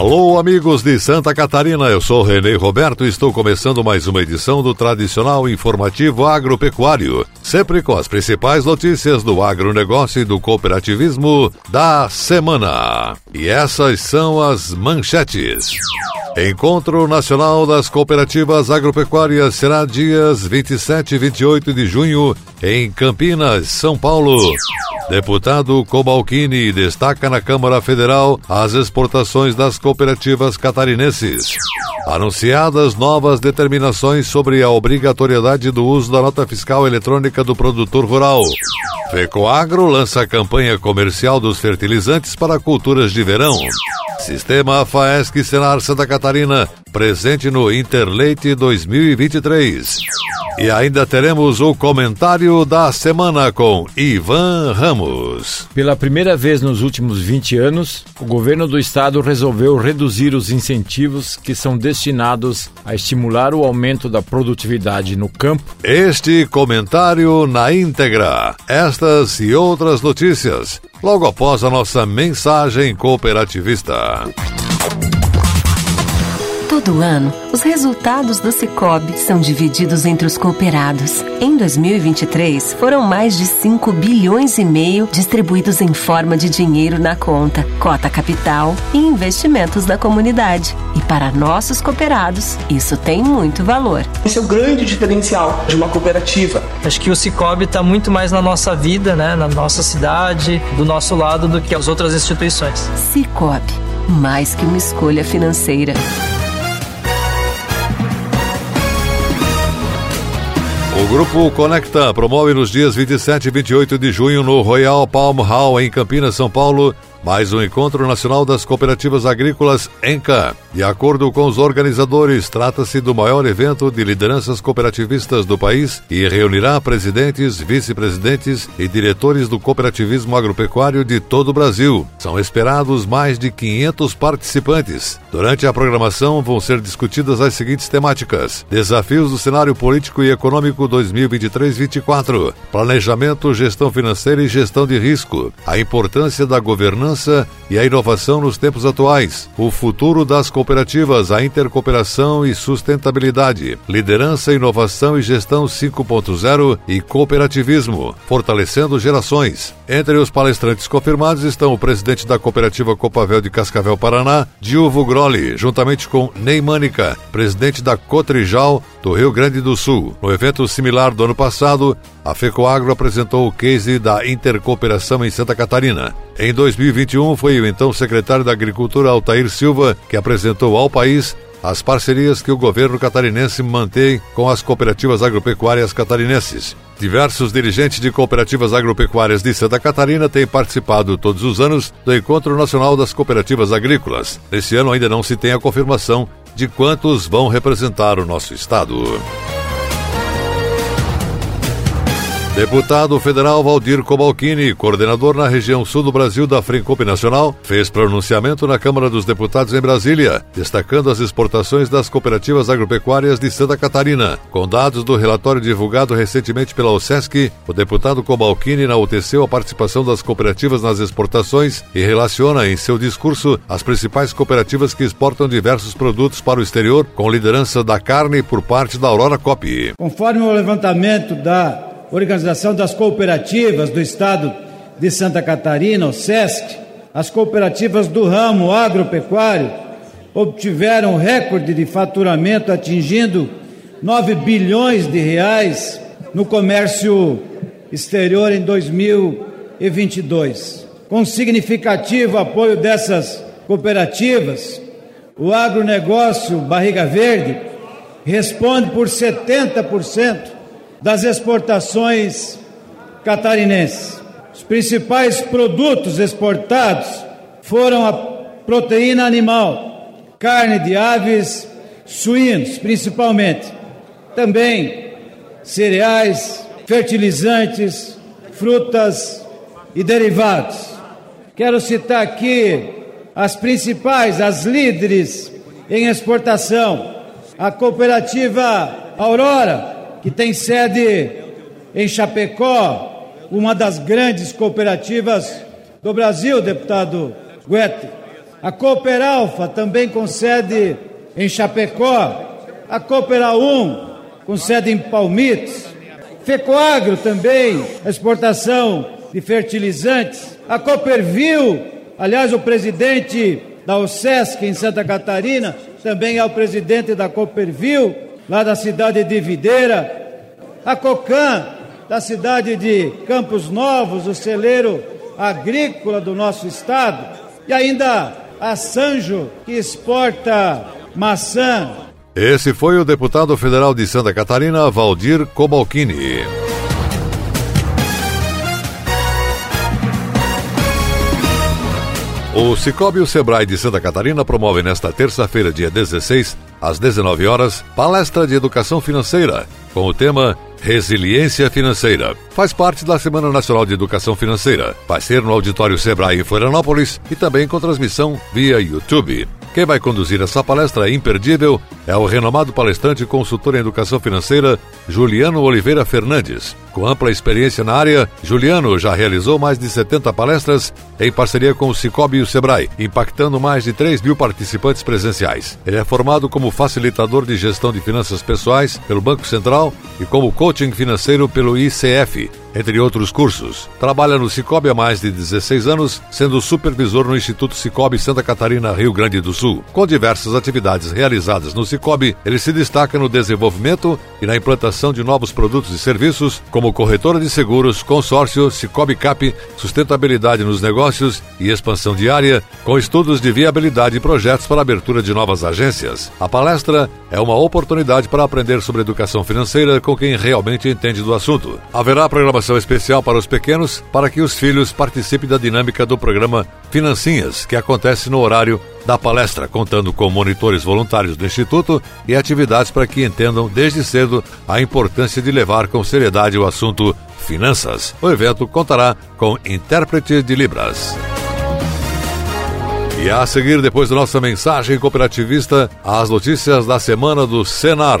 Alô, amigos de Santa Catarina, eu sou Renê Roberto e estou começando mais uma edição do tradicional informativo agropecuário, sempre com as principais notícias do agronegócio e do cooperativismo da semana. E essas são as manchetes. Encontro Nacional das Cooperativas Agropecuárias será dias 27 e 28 de junho em Campinas, São Paulo. Deputado Cobalcini destaca na Câmara Federal as exportações das cooperativas catarinenses. Anunciadas novas determinações sobre a obrigatoriedade do uso da nota fiscal eletrônica do produtor rural. Fecoagro lança a campanha comercial dos fertilizantes para culturas de verão. Sistema FAESC Senar Santa Catarina, presente no Interleite 2023. E ainda teremos o comentário da semana com Ivan Ramos. Pela primeira vez nos últimos 20 anos, o governo do estado resolveu reduzir os incentivos que são destinados a estimular o aumento da produtividade no campo. Este comentário na íntegra. Estas e outras notícias logo após a nossa mensagem cooperativista. Todo ano, os resultados do Cicobi são divididos entre os cooperados. Em 2023, foram mais de 5 bilhões e meio distribuídos em forma de dinheiro na conta, cota capital e investimentos da comunidade. E para nossos cooperados, isso tem muito valor. Esse é o grande diferencial de uma cooperativa. Acho que o Cicobi está muito mais na nossa vida, né, na nossa cidade, do nosso lado, do que as outras instituições. Cicobi, mais que uma escolha financeira. O grupo Conecta promove nos dias 27 e 28 de junho no Royal Palm Hall, em Campinas, São Paulo, mais um encontro nacional das cooperativas agrícolas ENCA. De acordo com os organizadores, trata-se do maior evento de lideranças cooperativistas do país e reunirá presidentes, vice-presidentes e diretores do cooperativismo agropecuário de todo o Brasil. São esperados mais de 500 participantes. Durante a programação vão ser discutidas as seguintes temáticas: Desafios do cenário político e econômico 2023-24, planejamento, gestão financeira e gestão de risco, a importância da governança governança e a inovação nos tempos atuais, o futuro das cooperativas, a intercooperação e sustentabilidade, liderança, inovação e gestão 5.0 e cooperativismo, fortalecendo gerações. Entre os palestrantes confirmados estão o presidente da cooperativa Copavel de Cascavel, Paraná, Dilvo Groli, juntamente com Neymânica, presidente da Cotrijal do Rio Grande do Sul. No evento similar do ano passado, a FECOAGRO apresentou o case da intercooperação em Santa Catarina. Em 2021, foi o então secretário da Agricultura, Altair Silva, que apresentou ao país as parcerias que o governo catarinense mantém com as cooperativas agropecuárias catarinenses. Diversos dirigentes de cooperativas agropecuárias de Santa Catarina têm participado todos os anos do Encontro Nacional das Cooperativas Agrícolas. Nesse ano ainda não se tem a confirmação de quantos vão representar o nosso estado. Deputado federal Valdir Cobalcini, coordenador na região sul do Brasil da Frencop Nacional, fez pronunciamento na Câmara dos Deputados em Brasília, destacando as exportações das cooperativas agropecuárias de Santa Catarina. Com dados do relatório divulgado recentemente pela OSESC, o deputado Cobalcini enalteceu a participação das cooperativas nas exportações e relaciona em seu discurso as principais cooperativas que exportam diversos produtos para o exterior, com liderança da carne por parte da Aurora Cop. Conforme o levantamento da Organização das Cooperativas do Estado de Santa Catarina, o SESC, as cooperativas do ramo agropecuário obtiveram recorde de faturamento atingindo 9 bilhões de reais no comércio exterior em 2022. Com significativo apoio dessas cooperativas, o agronegócio Barriga Verde responde por 70% das exportações catarinenses. Os principais produtos exportados foram a proteína animal, carne de aves, suínos, principalmente. Também cereais, fertilizantes, frutas e derivados. Quero citar aqui as principais, as líderes em exportação. A cooperativa Aurora, que tem sede em Chapecó, uma das grandes cooperativas do Brasil, deputado Guete. A Cooperalfa também com sede em Chapecó. A Cooperal 1 com sede em Palmites. Fecoagro também, exportação de fertilizantes. A Cooperville, aliás, o presidente da OSESC em Santa Catarina também é o presidente da Cooperville lá da cidade de Videira, a Cocan, da cidade de Campos Novos, o celeiro agrícola do nosso estado, e ainda a Sanjo, que exporta maçã. Esse foi o deputado federal de Santa Catarina, Valdir Cobalcini. O Cicobi e o Sebrae de Santa Catarina promovem nesta terça-feira, dia 16, às 19 horas, palestra de educação financeira, com o tema Resiliência Financeira. Faz parte da Semana Nacional de Educação Financeira. Vai ser no Auditório Sebrae em Florianópolis e também com transmissão via YouTube. Quem vai conduzir essa palestra imperdível é o renomado palestrante e consultor em educação financeira Juliano Oliveira Fernandes. Com ampla experiência na área, Juliano já realizou mais de 70 palestras em parceria com o Cicobi e o Sebrae, impactando mais de 3 mil participantes presenciais. Ele é formado como facilitador de gestão de finanças pessoais pelo Banco Central e como coaching financeiro pelo ICF, entre outros cursos. Trabalha no Cicobi há mais de 16 anos, sendo supervisor no Instituto Cicobi Santa Catarina, Rio Grande do Sul. Com diversas atividades realizadas no Cicobi, ele se destaca no desenvolvimento e na implantação de novos produtos e serviços, como corretora de seguros, consórcio, Cicobi Cap, sustentabilidade nos negócios e expansão diária, com estudos de viabilidade e projetos para abertura de novas agências. A palestra é uma oportunidade para aprender sobre educação financeira com quem realmente entende do assunto. Haverá programação especial para os pequenos para que os filhos participem da dinâmica do programa Financinhas, que acontece no horário da palestra, contando com monitores voluntários do Instituto e atividades para que entendam desde cedo a importância de levar com seriedade o assunto finanças. O evento contará com intérprete de Libras. E a seguir, depois da nossa mensagem cooperativista, as notícias da semana do Senar.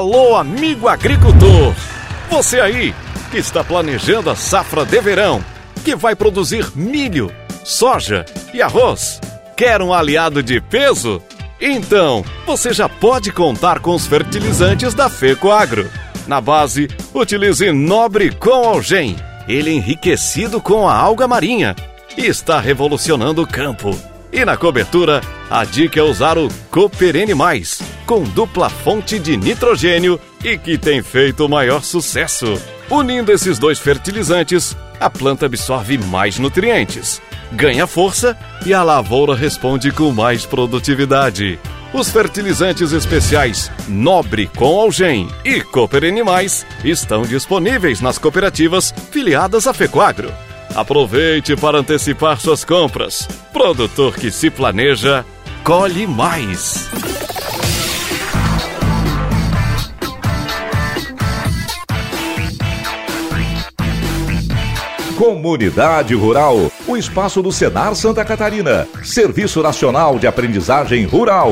Alô, amigo agricultor! Você aí que está planejando a safra de verão, que vai produzir milho, soja e arroz, quer um aliado de peso? Então, você já pode contar com os fertilizantes da Fecoagro. Na base, utilize Nobre com Algem, ele enriquecido com a alga marinha e está revolucionando o campo. E na cobertura, a dica é usar o Cooperene Mais, com dupla fonte de nitrogênio e que tem feito o maior sucesso. Unindo esses dois fertilizantes, a planta absorve mais nutrientes, ganha força e a lavoura responde com mais produtividade. Os fertilizantes especiais Nobre com Algem e Cooper Animais estão disponíveis nas cooperativas filiadas à Fecoagro. Aproveite para antecipar suas compras. Produtor que se planeja, colhe mais. Comunidade Rural, o espaço do Senar Santa Catarina, Serviço Nacional de Aprendizagem Rural.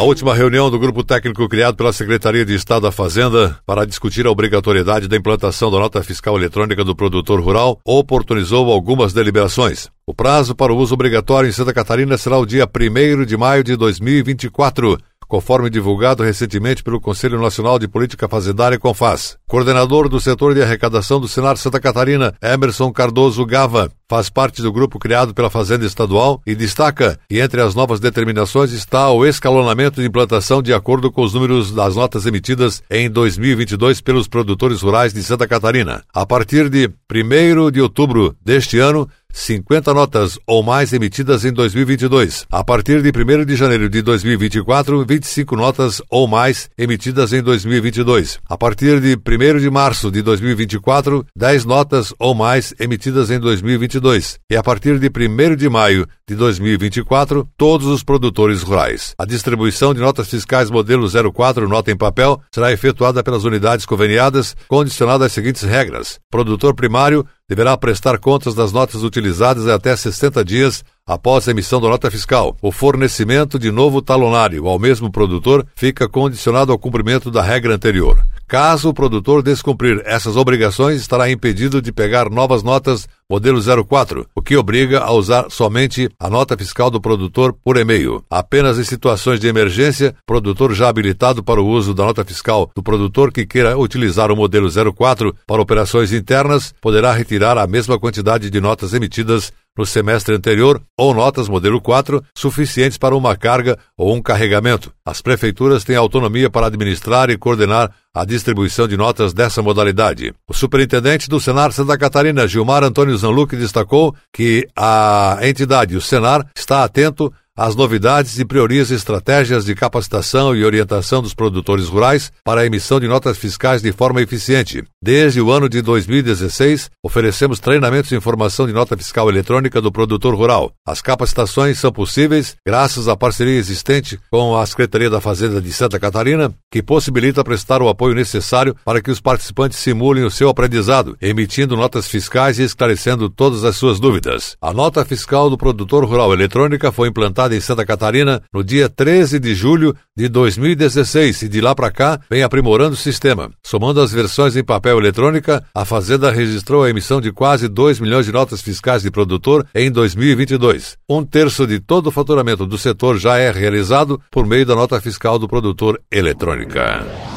A última reunião do grupo técnico criado pela Secretaria de Estado da Fazenda para discutir a obrigatoriedade da implantação da nota fiscal eletrônica do produtor rural oportunizou algumas deliberações. O prazo para o uso obrigatório em Santa Catarina será o dia 1 de maio de 2024 conforme divulgado recentemente pelo Conselho Nacional de Política Fazendária Confaz. Coordenador do setor de arrecadação do Senar Santa Catarina, Emerson Cardoso Gava, faz parte do grupo criado pela Fazenda Estadual e destaca que entre as novas determinações está o escalonamento de implantação de acordo com os números das notas emitidas em 2022 pelos produtores rurais de Santa Catarina. A partir de 1 de outubro deste ano, 50 notas ou mais emitidas em 2022. A partir de 1 de janeiro de 2024, 25 notas ou mais emitidas em 2022. A partir de 1 de março de 2024, 10 notas ou mais emitidas em 2022. E a partir de 1 de maio de 2024, todos os produtores rurais. A distribuição de notas fiscais modelo 04 nota em papel será efetuada pelas unidades conveniadas, condicionada às seguintes regras: produtor primário deverá prestar contas das notas utilizadas até 60 dias após a emissão da nota fiscal. O fornecimento de novo talonário ao mesmo produtor fica condicionado ao cumprimento da regra anterior. Caso o produtor descumprir essas obrigações, estará impedido de pegar novas notas modelo 04, o que obriga a usar somente a nota fiscal do produtor por e-mail. Apenas em situações de emergência, produtor já habilitado para o uso da nota fiscal do produtor que queira utilizar o modelo 04 para operações internas poderá retirar a mesma quantidade de notas emitidas no semestre anterior ou notas modelo 4 suficientes para uma carga ou um carregamento. As prefeituras têm autonomia para administrar e coordenar a distribuição de notas dessa modalidade. O superintendente do Senar Santa Catarina, Gilmar Antônio Zanluc, destacou que a entidade, o Senar, está atento as novidades e prioriza estratégias de capacitação e orientação dos produtores rurais para a emissão de notas fiscais de forma eficiente. Desde o ano de 2016, oferecemos treinamentos de informação de nota fiscal eletrônica do produtor rural. As capacitações são possíveis graças à parceria existente com a Secretaria da Fazenda de Santa Catarina, que possibilita prestar o apoio necessário para que os participantes simulem o seu aprendizado, emitindo notas fiscais e esclarecendo todas as suas dúvidas. A nota fiscal do produtor rural eletrônica foi implantada em Santa Catarina no dia 13 de julho de 2016 e de lá para cá vem aprimorando o sistema. Somando as versões em papel eletrônica, a Fazenda registrou a emissão de quase 2 milhões de notas fiscais de produtor em 2022. Um terço de todo o faturamento do setor já é realizado por meio da nota fiscal do produtor eletrônica.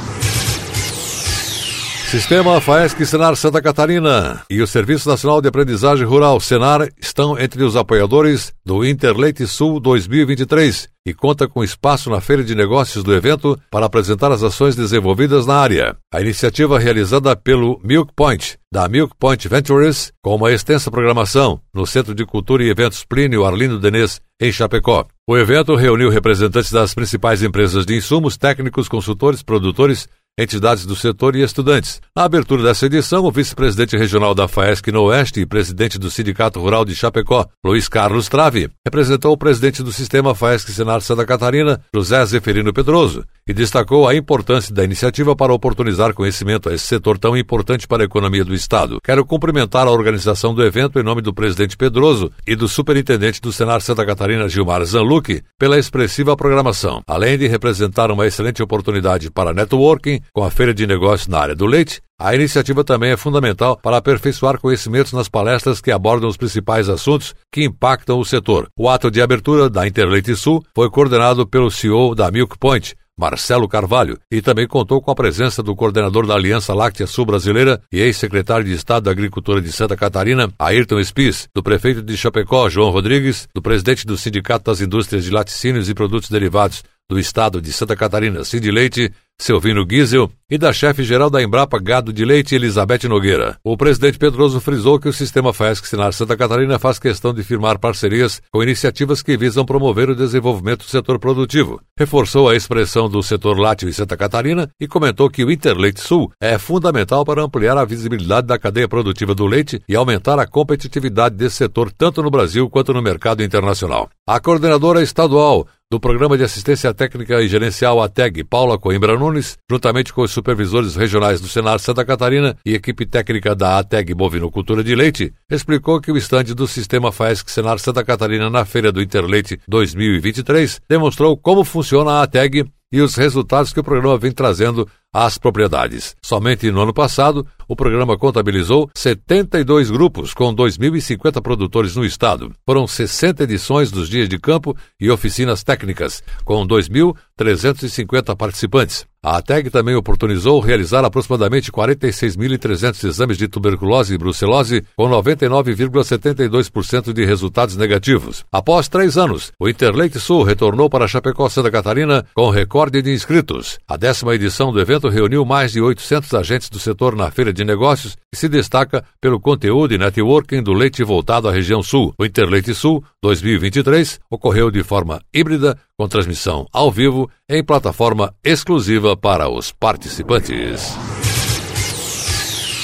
Sistema FAESC Senar Santa Catarina e o Serviço Nacional de Aprendizagem Rural Senar estão entre os apoiadores do Interleite Sul 2023 e conta com espaço na feira de negócios do evento para apresentar as ações desenvolvidas na área. A iniciativa realizada pelo Milk Point, da Milk Point Ventures, com uma extensa programação no Centro de Cultura e Eventos Plínio Arlindo Denês, em Chapecó. O evento reuniu representantes das principais empresas de insumos, técnicos, consultores, produtores entidades do setor e estudantes. Na abertura dessa edição, o vice-presidente regional da FAESC no Oeste e presidente do Sindicato Rural de Chapecó, Luiz Carlos Trave, representou o presidente do sistema FAESC Senar Santa Catarina, José Zeferino Pedroso, e destacou a importância da iniciativa para oportunizar conhecimento a esse setor tão importante para a economia do Estado. Quero cumprimentar a organização do evento em nome do presidente Pedroso e do superintendente do Senar Santa Catarina, Gilmar Zanluc, pela expressiva programação, além de representar uma excelente oportunidade para networking com a feira de negócios na área do leite, a iniciativa também é fundamental para aperfeiçoar conhecimentos nas palestras que abordam os principais assuntos que impactam o setor. O ato de abertura da Interleite Sul foi coordenado pelo CEO da Milk Point, Marcelo Carvalho, e também contou com a presença do coordenador da Aliança Láctea Sul Brasileira e ex-secretário de Estado da Agricultura de Santa Catarina, Ayrton Spis, do prefeito de Chapecó, João Rodrigues, do presidente do Sindicato das Indústrias de Laticínios e Produtos Derivados do Estado de Santa Catarina, Cindy Leite, Silvino Giesel, e da chefe-geral da Embrapa Gado de Leite, Elizabeth Nogueira. O presidente Pedroso frisou que o sistema FAESC Sinar Santa Catarina faz questão de firmar parcerias com iniciativas que visam promover o desenvolvimento do setor produtivo. Reforçou a expressão do setor lácteo em Santa Catarina e comentou que o Interleite Sul é fundamental para ampliar a visibilidade da cadeia produtiva do leite e aumentar a competitividade desse setor tanto no Brasil quanto no mercado internacional. A coordenadora estadual do Programa de Assistência Técnica e Gerencial ATEG, Paula Coimbra Nunes, juntamente com os supervisores regionais do Senar Santa Catarina e equipe técnica da ATEG Bovinocultura de Leite, explicou que o estande do Sistema FAESC Senar Santa Catarina na Feira do Interleite 2023 demonstrou como funciona a ATEG e os resultados que o programa vem trazendo às propriedades. Somente no ano passado, o programa contabilizou 72 grupos com 2.050 produtores no estado. Foram 60 edições dos dias de campo e oficinas técnicas, com 2.350 participantes. A ATEG também oportunizou realizar aproximadamente 46.300 exames de tuberculose e brucelose, com 99,72% de resultados negativos. Após três anos, o Interleite Sul retornou para Chapecó, Santa Catarina, com recorde de inscritos. A décima edição do evento reuniu mais de 800 agentes do setor na feira de negócios e se destaca pelo conteúdo e networking do leite voltado à região sul. O Interleite Sul 2023 ocorreu de forma híbrida, com transmissão ao vivo em plataforma exclusiva para os participantes.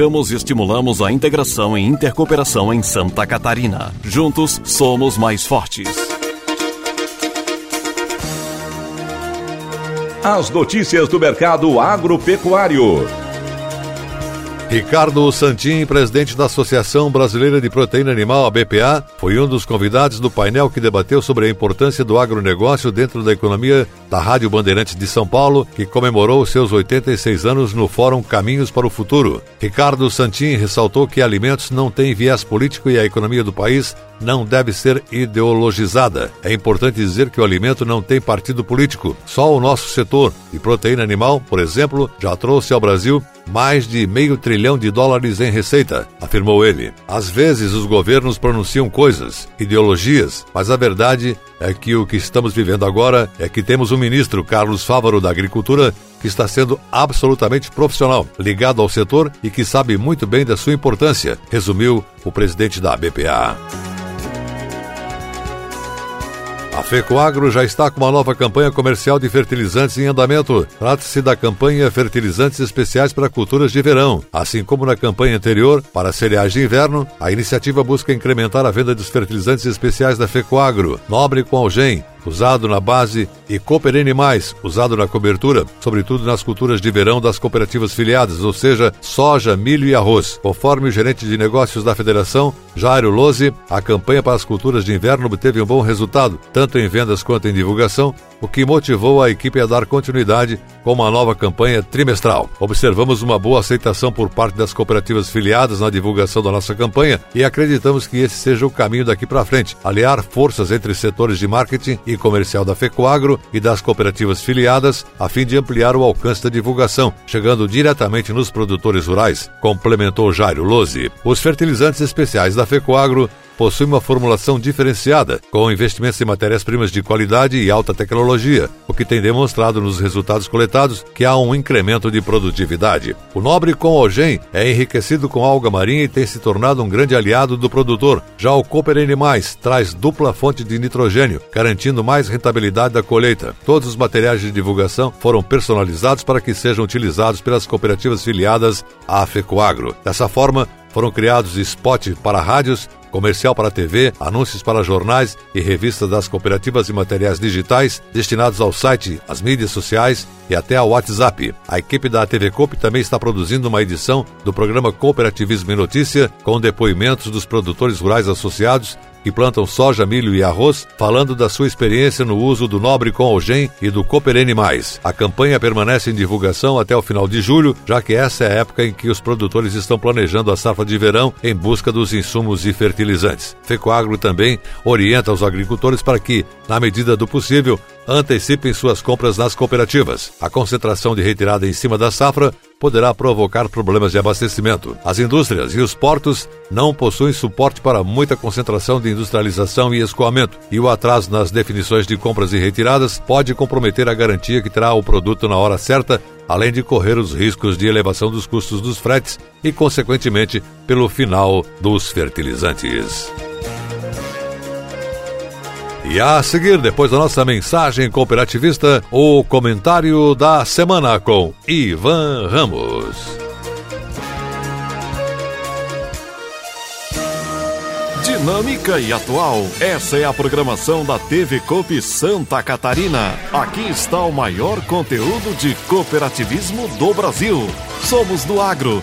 E estimulamos a integração e intercooperação em Santa Catarina. Juntos somos mais fortes. As notícias do mercado agropecuário. Ricardo Santin, presidente da Associação Brasileira de Proteína Animal, a BPA, foi um dos convidados do painel que debateu sobre a importância do agronegócio dentro da economia da Rádio Bandeirantes de São Paulo, que comemorou seus 86 anos no Fórum Caminhos para o Futuro. Ricardo Santin ressaltou que alimentos não têm viés político e a economia do país não deve ser ideologizada. É importante dizer que o alimento não tem partido político. Só o nosso setor de proteína animal, por exemplo, já trouxe ao Brasil mais de meio trilhão de dólares em receita, afirmou ele. Às vezes os governos pronunciam coisas, ideologias, mas a verdade é que o que estamos vivendo agora é que temos um ministro, Carlos Fávaro, da Agricultura, que está sendo absolutamente profissional, ligado ao setor e que sabe muito bem da sua importância, resumiu o presidente da BPA. A FECOAGRO já está com uma nova campanha comercial de fertilizantes em andamento. Trata-se da campanha Fertilizantes Especiais para Culturas de Verão. Assim como na campanha anterior, para cereais de inverno, a iniciativa busca incrementar a venda dos fertilizantes especiais da FECOAGRO, Nobre com Algem, usado na base, e Cooperene Mais, usado na cobertura, sobretudo nas culturas de verão das cooperativas filiadas, ou seja, soja, milho e arroz. Conforme o gerente de negócios da federação, Jairo Lose, a campanha para as culturas de inverno obteve um bom resultado, tanto em vendas quanto em divulgação, o que motivou a equipe a dar continuidade com uma nova campanha trimestral. Observamos uma boa aceitação por parte das cooperativas filiadas na divulgação da nossa campanha e acreditamos que esse seja o caminho daqui para frente, aliar forças entre setores de marketing e comercial da FECOAGRO e das cooperativas filiadas, a fim de ampliar o alcance da divulgação, chegando diretamente nos produtores rurais, complementou Jairo Lose. Os fertilizantes especiais da FECOAGRO possui uma formulação diferenciada, com investimentos em matérias-primas de qualidade e alta tecnologia, o que tem demonstrado nos resultados coletados que há um incremento de produtividade. O nobre com Ogem é enriquecido com alga marinha e tem se tornado um grande aliado do produtor. Já o Cooper Animais traz dupla fonte de nitrogênio, garantindo mais rentabilidade da colheita. Todos os materiais de divulgação foram personalizados para que sejam utilizados pelas cooperativas filiadas à FECOAGRO. Dessa forma, foram criados spots para rádios comercial para TV, anúncios para jornais e revistas das cooperativas e materiais digitais destinados ao site, às mídias sociais e até ao WhatsApp. A equipe da TV Coop também está produzindo uma edição do programa Cooperativismo e Notícia com depoimentos dos produtores rurais associados que plantam soja, milho e arroz, falando da sua experiência no uso do Nobre com Algem e do Cooperene Mais. A campanha permanece em divulgação até o final de julho, já que essa é a época em que os produtores estão planejando a safra de verão em busca dos insumos e fertilizantes. Fecoagro também orienta os agricultores para que, na medida do possível, antecipem suas compras nas cooperativas. A concentração de retirada em cima da safra poderá provocar problemas de abastecimento. As indústrias e os portos não possuem suporte para muita concentração de industrialização e escoamento, e o atraso nas definições de compras e retiradas pode comprometer a garantia que terá o produto na hora certa, além de correr os riscos de elevação dos custos dos fretes e, consequentemente, pelo final dos fertilizantes. E a seguir, depois da nossa mensagem cooperativista, o comentário da semana com Ivan Ramos. Dinâmica e atual. Essa é a programação da TV Coop Santa Catarina. Aqui está o maior conteúdo de cooperativismo do Brasil. Somos do agro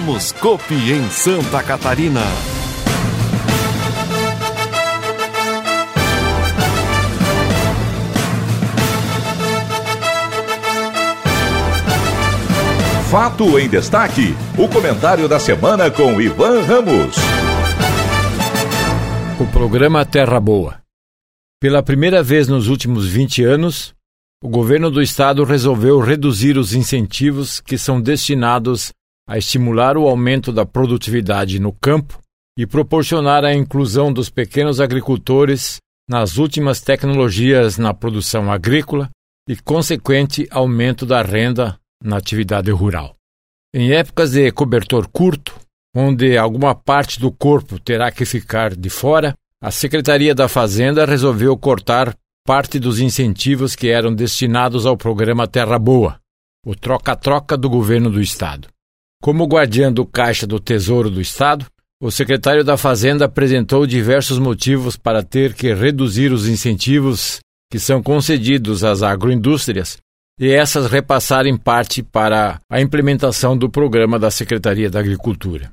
Somos Copi em Santa Catarina. Fato em destaque. O comentário da semana com Ivan Ramos. O programa Terra Boa. Pela primeira vez nos últimos 20 anos, o governo do estado resolveu reduzir os incentivos que são destinados a estimular o aumento da produtividade no campo e proporcionar a inclusão dos pequenos agricultores nas últimas tecnologias na produção agrícola e consequente aumento da renda na atividade rural. Em épocas de cobertor curto, onde alguma parte do corpo terá que ficar de fora, a Secretaria da Fazenda resolveu cortar parte dos incentivos que eram destinados ao programa Terra Boa, o troca-troca do governo do estado. Como guardião do Caixa do Tesouro do Estado, o secretário da Fazenda apresentou diversos motivos para ter que reduzir os incentivos que são concedidos às agroindústrias e essas repassarem parte para a implementação do programa da Secretaria da Agricultura.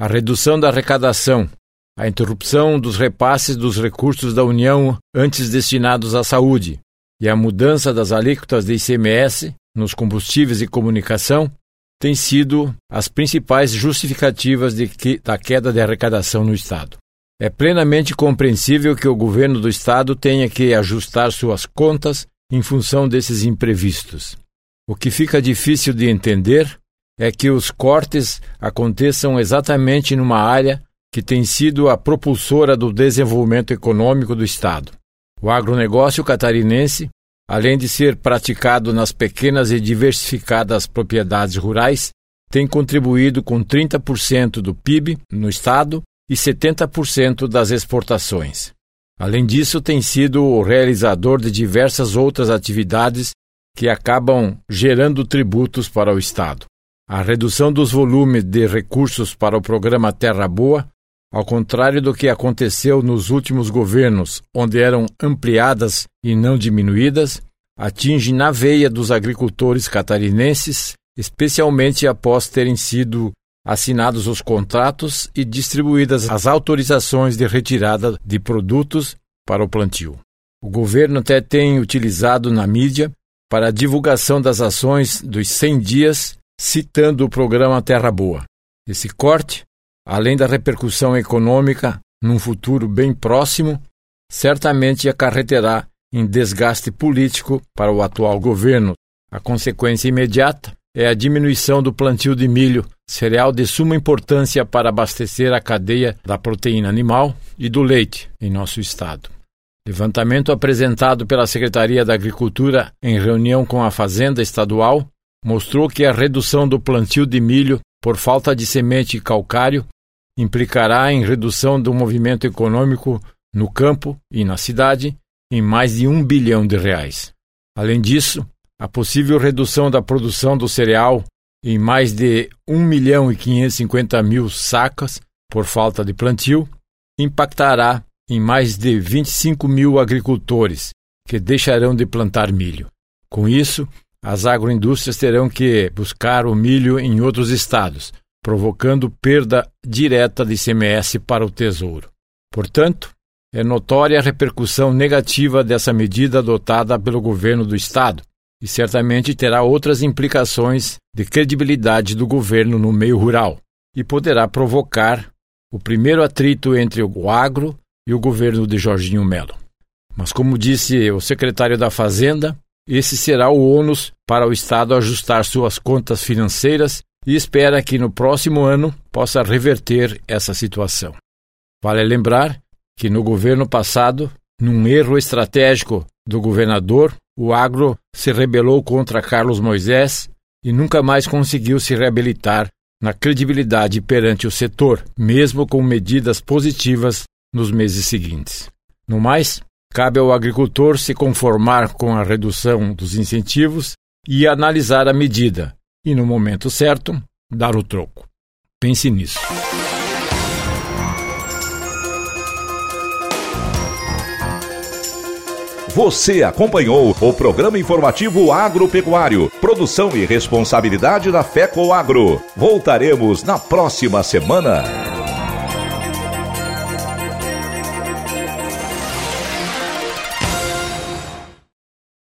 A redução da arrecadação, a interrupção dos repasses dos recursos da União antes destinados à saúde e a mudança das alíquotas de ICMS nos combustíveis e comunicação têm sido as principais justificativas que, da queda de arrecadação no Estado. É plenamente compreensível que o governo do Estado tenha que ajustar suas contas em função desses imprevistos. O que fica difícil de entender é que os cortes aconteçam exatamente numa área que tem sido a propulsora do desenvolvimento econômico do Estado. O agronegócio catarinense além de ser praticado nas pequenas e diversificadas propriedades rurais, tem contribuído com 30% do PIB no estado e 70% das exportações. Além disso, tem sido o realizador de diversas outras atividades que acabam gerando tributos para o Estado. A redução dos volumes de recursos para o programa Terra Boa, ao contrário do que aconteceu nos últimos governos, onde eram ampliadas e não diminuídas, atinge na veia dos agricultores catarinenses, especialmente após terem sido assinados os contratos e distribuídas as autorizações de retirada de produtos para o plantio. O governo até tem utilizado na mídia para a divulgação das ações dos 100 dias, citando o programa Terra Boa. Esse corte, além da repercussão econômica num futuro bem próximo, certamente acarreterá em desgaste político para o atual governo. A consequência imediata é a diminuição do plantio de milho, cereal de suma importância para abastecer a cadeia da proteína animal e do leite em nosso estado. Levantamento apresentado pela Secretaria da Agricultura em reunião com a Fazenda Estadual mostrou que a redução do plantio de milho por falta de semente e calcário implicará em redução do movimento econômico no campo e na cidade em mais de um bilhão de reais. Além disso, a possível redução da produção do cereal em mais de 1 milhão e 550 mil sacas por falta de plantio impactará em mais de 25 mil agricultores que deixarão de plantar milho. Com isso, as agroindústrias terão que buscar o milho em outros estados, provocando perda direta de ICMS para o Tesouro. Portanto, é notória a repercussão negativa dessa medida adotada pelo governo do estado e certamente terá outras implicações de credibilidade do governo no meio rural e poderá provocar o primeiro atrito entre o agro e o governo de Jorginho Melo. Mas, como disse o secretário da Fazenda, esse será o ônus para o Estado ajustar suas contas financeiras e espera que no próximo ano possa reverter essa situação. Vale lembrar que no governo passado, num erro estratégico do governador, o agro se rebelou contra Carlos Moisés e nunca mais conseguiu se reabilitar na credibilidade perante o setor, mesmo com medidas positivas nos meses seguintes. No mais, cabe ao agricultor se conformar com a redução dos incentivos e analisar a medida, e no momento certo, dar o troco. Pense nisso. Você acompanhou o programa informativo agropecuário, produção e responsabilidade da FECO Agro. Voltaremos na próxima semana.